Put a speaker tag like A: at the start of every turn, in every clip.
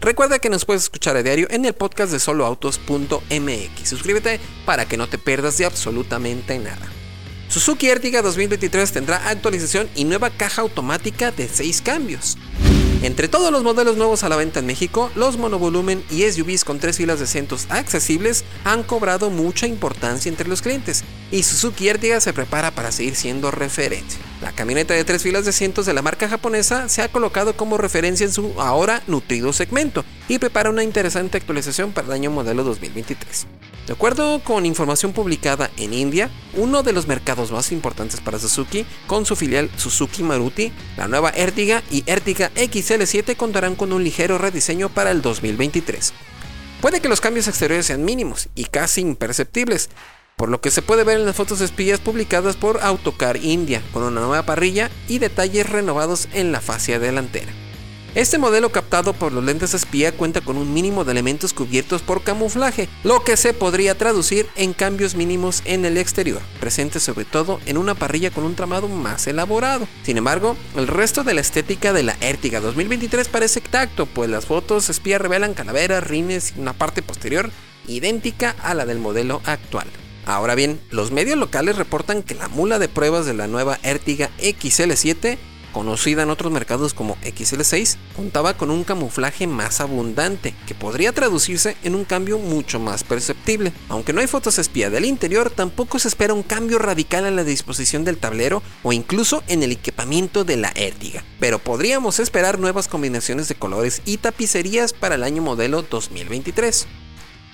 A: Recuerda que nos puedes escuchar a diario en el podcast de soloautos.mx. Suscríbete para que no te pierdas de absolutamente nada. Suzuki Ertiga 2023 tendrá actualización y nueva caja automática de 6 cambios. Entre todos los modelos nuevos a la venta en México, los monovolumen y SUVs con tres filas de asientos accesibles han cobrado mucha importancia entre los clientes, y Suzuki Ertiga se prepara para seguir siendo referencia. La camioneta de tres filas de asientos de la marca japonesa se ha colocado como referencia en su ahora nutrido segmento y prepara una interesante actualización para el año modelo 2023. De acuerdo con información publicada en India, uno de los mercados más importantes para Suzuki, con su filial Suzuki Maruti, la nueva Ertiga y Ertiga XL7 contarán con un ligero rediseño para el 2023. Puede que los cambios exteriores sean mínimos y casi imperceptibles, por lo que se puede ver en las fotos espías publicadas por Autocar India, con una nueva parrilla y detalles renovados en la fascia delantera. Este modelo captado por los lentes espía cuenta con un mínimo de elementos cubiertos por camuflaje, lo que se podría traducir en cambios mínimos en el exterior, presentes sobre todo en una parrilla con un tramado más elaborado. Sin embargo, el resto de la estética de la Ertiga 2023 parece intacto, pues las fotos espía revelan calaveras, rines y una parte posterior idéntica a la del modelo actual. Ahora bien, los medios locales reportan que la mula de pruebas de la nueva Ertiga XL7 conocida en otros mercados como XL6, contaba con un camuflaje más abundante, que podría traducirse en un cambio mucho más perceptible. Aunque no hay fotos espía del interior, tampoco se espera un cambio radical en la disposición del tablero o incluso en el equipamiento de la Ertiga, pero podríamos esperar nuevas combinaciones de colores y tapicerías para el año modelo 2023.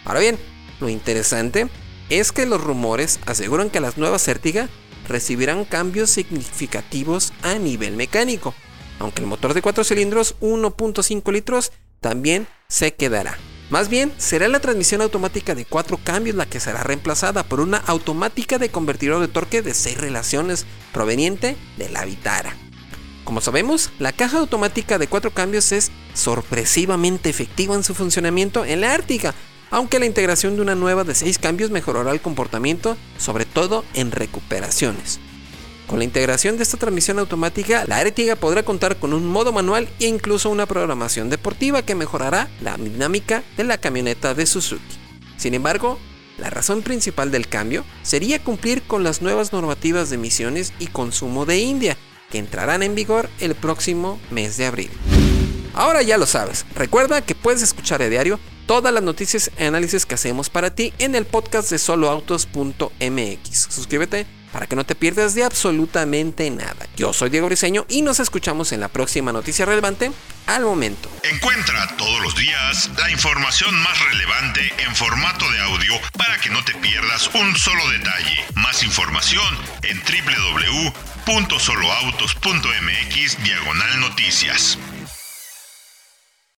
A: Ahora bien, lo interesante es que los rumores aseguran que las nuevas Ertiga recibirán cambios significativos a nivel mecánico, aunque el motor de 4 cilindros 1.5 litros también se quedará. Más bien, será la transmisión automática de 4 cambios la que será reemplazada por una automática de convertidor de torque de 6 relaciones proveniente de la Vitara. Como sabemos, la caja automática de 4 cambios es sorpresivamente efectiva en su funcionamiento en la Ártica, aunque la integración de una nueva de 6 cambios mejorará el comportamiento, sobre todo en recuperaciones. Con la integración de esta transmisión automática, la Ertiga podrá contar con un modo manual e incluso una programación deportiva que mejorará la dinámica de la camioneta de Suzuki. Sin embargo, la razón principal del cambio sería cumplir con las nuevas normativas de emisiones y consumo de India, que entrarán en vigor el próximo mes de abril. Ahora ya lo sabes, recuerda que puedes escuchar a diario todas las noticias y análisis que hacemos para ti en el podcast de soloautos.mx. Suscríbete para que no te pierdas de absolutamente nada. Yo soy Diego Briseño y nos escuchamos en la próxima noticia relevante al momento.
B: Encuentra todos los días la información más relevante en formato de audio para que no te pierdas un solo detalle. Más información en www.soloautos.mx diagonal noticias.